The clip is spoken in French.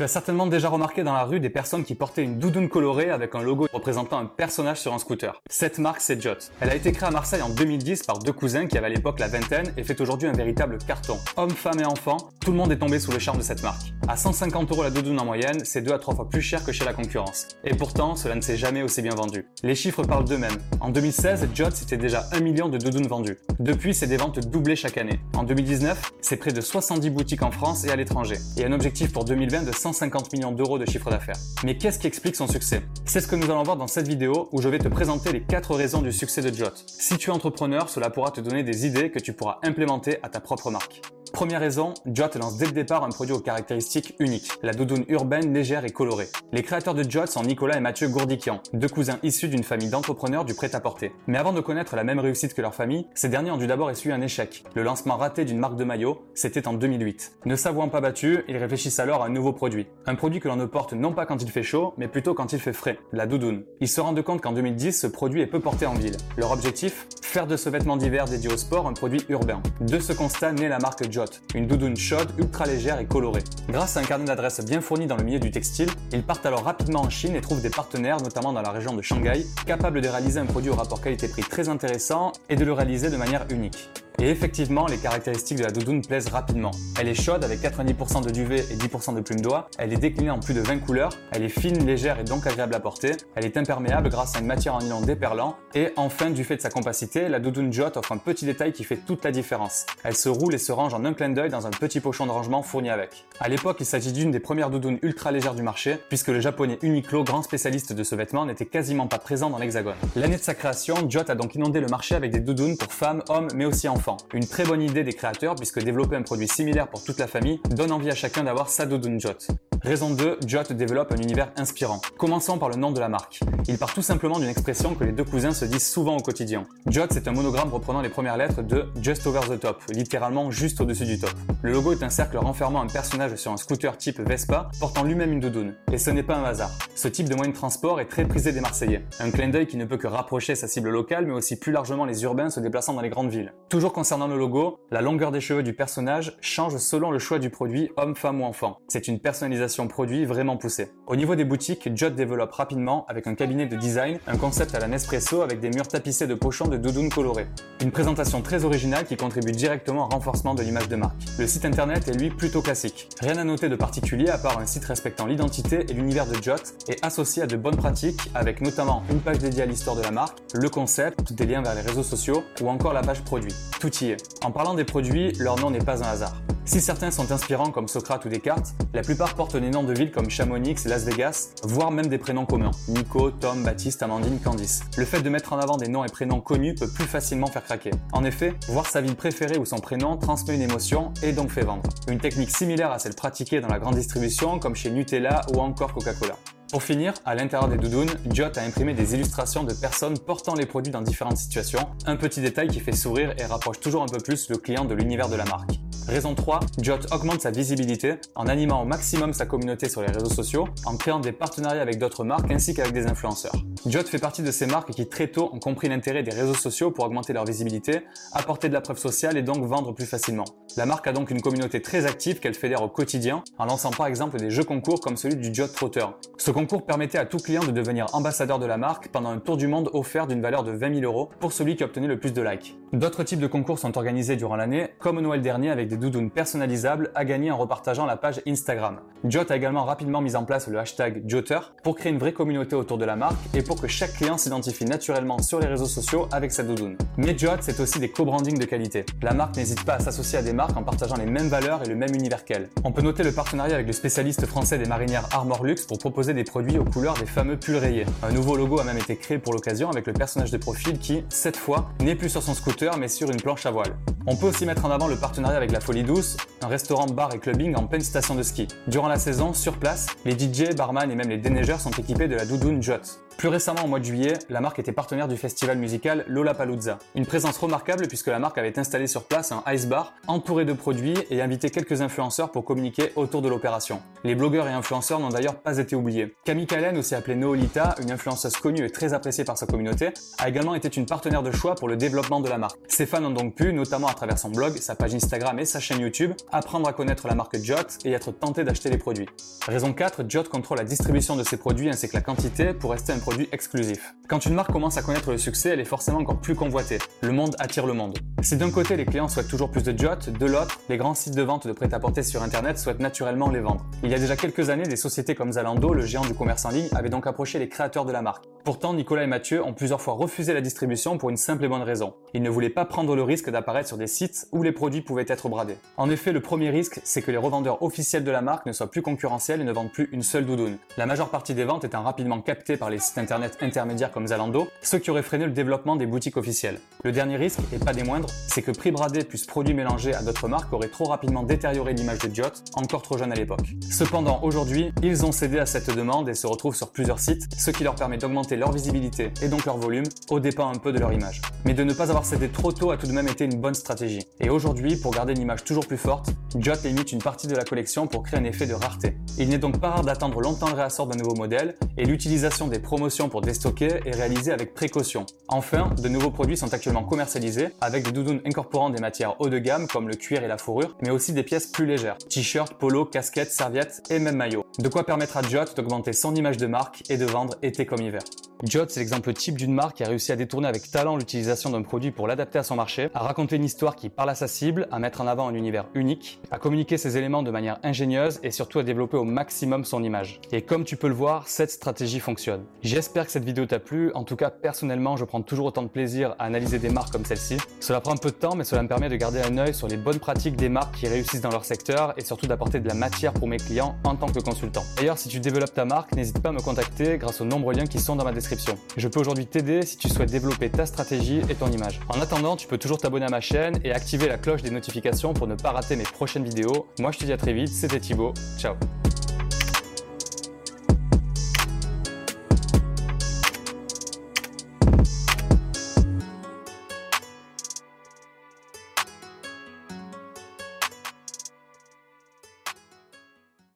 Tu as certainement déjà remarqué dans la rue des personnes qui portaient une doudoune colorée avec un logo représentant un personnage sur un scooter. Cette marque, c'est Jot. Elle a été créée à Marseille en 2010 par deux cousins qui avaient à l'époque la vingtaine et fait aujourd'hui un véritable carton. Hommes, femmes et enfants, tout le monde est tombé sous le charme de cette marque. À 150 euros la doudoune en moyenne, c'est deux à trois fois plus cher que chez la concurrence. Et pourtant, cela ne s'est jamais aussi bien vendu. Les chiffres parlent d'eux-mêmes. En 2016, Jot c'était déjà 1 million de doudounes vendues. Depuis, c'est des ventes doublées chaque année. En 2019, c'est près de 70 boutiques en France et à l'étranger. Et un objectif pour 2020 de 150 millions d'euros de chiffre d'affaires. Mais qu'est-ce qui explique son succès? C'est ce que nous allons voir dans cette vidéo où je vais te présenter les 4 raisons du succès de Jot. Si tu es entrepreneur, cela pourra te donner des idées que tu pourras implémenter à ta propre marque. Première raison, Jot lance dès le départ un produit aux caractéristiques uniques, la doudoune urbaine légère et colorée. Les créateurs de Jot sont Nicolas et Mathieu Gourdikian, deux cousins issus d'une famille d'entrepreneurs du prêt-à-porter. Mais avant de connaître la même réussite que leur famille, ces derniers ont dû d'abord essuyer un échec. Le lancement raté d'une marque de maillot, c'était en 2008. Ne s'avouant pas battus, ils réfléchissent alors à un nouveau produit. Un produit que l'on ne porte non pas quand il fait chaud, mais plutôt quand il fait frais, la doudoune. Ils se rendent compte qu'en 2010, ce produit est peu porté en ville. Leur objectif? Faire de ce vêtement d'hiver dédié au sport un produit urbain. De ce constat naît la marque Jot, une doudoune chaude, ultra légère et colorée. Grâce à un carnet d'adresses bien fourni dans le milieu du textile, ils partent alors rapidement en Chine et trouvent des partenaires, notamment dans la région de Shanghai, capables de réaliser un produit au rapport qualité-prix très intéressant et de le réaliser de manière unique. Et effectivement, les caractéristiques de la doudoune plaisent rapidement. Elle est chaude avec 90% de duvet et 10% de plume d'oie. Elle est déclinée en plus de 20 couleurs. Elle est fine, légère et donc agréable à porter. Elle est imperméable grâce à une matière en nylon déperlant. Et enfin, du fait de sa compacité, la doudoune Jot offre un petit détail qui fait toute la différence. Elle se roule et se range en un clin d'œil dans un petit pochon de rangement fourni avec. À l'époque, il s'agit d'une des premières doudounes ultra légères du marché, puisque le japonais Uniqlo, grand spécialiste de ce vêtement, n'était quasiment pas présent dans l'hexagone. L'année de sa création, Jot a donc inondé le marché avec des doudounes pour femmes, hommes, mais aussi enfants. Une très bonne idée des créateurs puisque développer un produit similaire pour toute la famille donne envie à chacun d'avoir sa doudoune. Raison 2, Jot développe un univers inspirant. Commençons par le nom de la marque. Il part tout simplement d'une expression que les deux cousins se disent souvent au quotidien. Jot, c'est un monogramme reprenant les premières lettres de Just Over the Top, littéralement juste au-dessus du top. Le logo est un cercle renfermant un personnage sur un scooter type Vespa, portant lui-même une doudoune. Et ce n'est pas un hasard. Ce type de moyen de transport est très prisé des Marseillais. Un clin d'œil qui ne peut que rapprocher sa cible locale, mais aussi plus largement les urbains se déplaçant dans les grandes villes. Toujours concernant le logo, la longueur des cheveux du personnage change selon le choix du produit homme, femme ou enfant. C'est une personnalisation produit vraiment poussée. Au niveau des boutiques, Jot développe rapidement avec un cabinet de design, un concept à la Nespresso avec des murs tapissés de pochons de doudounes colorées. Une présentation très originale qui contribue directement au renforcement de l'image de marque. Le site internet est lui plutôt classique. Rien à noter de particulier à part un site respectant l'identité et l'univers de Jot et associé à de bonnes pratiques avec notamment une page dédiée à l'histoire de la marque, le concept, des liens vers les réseaux sociaux ou encore la page produit. Tout y est. En parlant des produits, leur nom n'est pas un hasard. Si certains sont inspirants comme Socrate ou Descartes, la plupart portent des noms de villes comme Chamonix, Las Vegas, voire même des prénoms communs. Nico, Tom, Baptiste, Amandine, Candice. Le fait de mettre en avant des noms et prénoms connus peut plus facilement faire craquer. En effet, voir sa ville préférée ou son prénom transmet une émotion et donc fait vendre. Une technique similaire à celle pratiquée dans la grande distribution comme chez Nutella ou encore Coca-Cola. Pour finir, à l'intérieur des doudounes, Jot a imprimé des illustrations de personnes portant les produits dans différentes situations, un petit détail qui fait sourire et rapproche toujours un peu plus le client de l'univers de la marque. Raison 3, Jot augmente sa visibilité en animant au maximum sa communauté sur les réseaux sociaux, en créant des partenariats avec d'autres marques ainsi qu'avec des influenceurs. Jot fait partie de ces marques qui très tôt ont compris l'intérêt des réseaux sociaux pour augmenter leur visibilité, apporter de la preuve sociale et donc vendre plus facilement. La marque a donc une communauté très active qu'elle fédère au quotidien en lançant par exemple des jeux concours comme celui du Jot Trotter. Ce concours permettait à tout client de devenir ambassadeur de la marque pendant un tour du monde offert d'une valeur de 20 000 euros pour celui qui obtenait le plus de likes. D'autres types de concours sont organisés durant l'année, comme au Noël dernier avec des doudounes personnalisables à gagner en repartageant la page Instagram. Jot a également rapidement mis en place le hashtag Jotter pour créer une vraie communauté autour de la marque et pour que chaque client s'identifie naturellement sur les réseaux sociaux avec sa doudoune. Mais Jot, c'est aussi des co-branding de qualité. La marque n'hésite pas à s'associer à des marques en partageant les mêmes valeurs et le même univers qu'elle. On peut noter le partenariat avec le spécialiste français des marinières Armor Luxe pour proposer des produits aux couleurs des fameux pulls rayés. Un nouveau logo a même été créé pour l'occasion avec le personnage de profil qui, cette fois, n'est plus sur son scooter mais sur une planche à voile. On peut aussi mettre en avant le partenariat avec la Folie un restaurant bar et clubbing en pleine station de ski. Durant la saison, sur place, les DJ, barman et même les déneigeurs sont équipés de la doudoune Jot. Plus récemment, au mois de juillet, la marque était partenaire du festival musical Lollapalooza. Une présence remarquable puisque la marque avait installé sur place un ice bar entouré de produits et invité quelques influenceurs pour communiquer autour de l'opération. Les blogueurs et influenceurs n'ont d'ailleurs pas été oubliés. Camille Callen, aussi appelée Noolita, une influenceuse connue et très appréciée par sa communauté, a également été une partenaire de choix pour le développement de la marque. Ses fans ont donc pu, notamment à travers son blog, sa page Instagram et sa chaîne YouTube, apprendre à connaître la marque Jot et être tenté d'acheter les produits. Raison 4, Jot contrôle la distribution de ses produits ainsi que la quantité pour rester un produit exclusif. Quand une marque commence à connaître le succès, elle est forcément encore plus convoitée. Le monde attire le monde. Si d'un côté les clients souhaitent toujours plus de Jot, de l'autre, les grands sites de vente de prêt-à-porter sur internet souhaitent naturellement les vendre. Il y a déjà quelques années, des sociétés comme Zalando, le géant du commerce en ligne, avaient donc approché les créateurs de la marque. Pourtant, Nicolas et Mathieu ont plusieurs fois refusé la distribution pour une simple et bonne raison. Ils ne voulaient pas prendre le risque d'apparaître sur des sites où les produits pouvaient être bradés. En effet, le premier risque, c'est que les revendeurs officiels de la marque ne soient plus concurrentiels et ne vendent plus une seule doudoune. La majeure partie des ventes étant rapidement captées par les sites internet intermédiaires comme Zalando, ce qui aurait freiné le développement des boutiques officielles. Le dernier risque, et pas des moindres, c'est que prix bradé plus produits mélangés à d'autres marques aurait trop rapidement détérioré l'image de Jot, encore trop jeune à l'époque. Cependant, aujourd'hui, ils ont cédé à cette demande et se retrouvent sur plusieurs sites, ce qui leur permet d'augmenter leur visibilité et donc leur volume, au dépend un peu de leur image. Mais de ne pas avoir cédé trop tôt a tout de même été une bonne stratégie. Et aujourd'hui, pour garder une image toujours plus forte, Jot limite une partie de la collection pour créer un effet de rareté. Il n'est donc pas rare d'attendre longtemps le réassort d'un nouveau modèle, et l'utilisation des promotions pour déstocker est réalisée avec précaution. Enfin, de nouveaux produits sont actuellement commercialisés avec des doudounes incorporant des matières haut de gamme comme le cuir et la fourrure, mais aussi des pièces plus légères, t-shirts, polo, casquettes, serviettes et même maillots. De quoi permettre à Jot d'augmenter son image de marque et de vendre été comme hiver. Jot, c'est l'exemple type d'une marque qui a réussi à détourner avec talent l'utilisation d'un produit pour l'adapter à son marché, à raconter une histoire qui parle à sa cible, à mettre en avant un univers unique, à communiquer ses éléments de manière ingénieuse et surtout à développer au maximum son image. Et comme tu peux le voir, cette stratégie fonctionne. J'espère que cette vidéo t'a plu. En tout cas, personnellement, je prends toujours autant de plaisir à analyser des marques comme celle-ci. Cela prend un peu de temps, mais cela me permet de garder un œil sur les bonnes pratiques des marques qui réussissent dans leur secteur et surtout d'apporter de la matière pour mes clients en tant que consultant. D'ailleurs, si tu développes ta marque, n'hésite pas à me contacter grâce aux nombreux liens qui sont dans ma Je peux aujourd'hui t'aider si tu souhaites développer ta stratégie et ton image. En attendant, tu peux toujours t'abonner à ma chaîne et activer la cloche des notifications pour ne pas rater mes prochaines vidéos. Moi, je te dis à très vite, c'était Thibaut. Ciao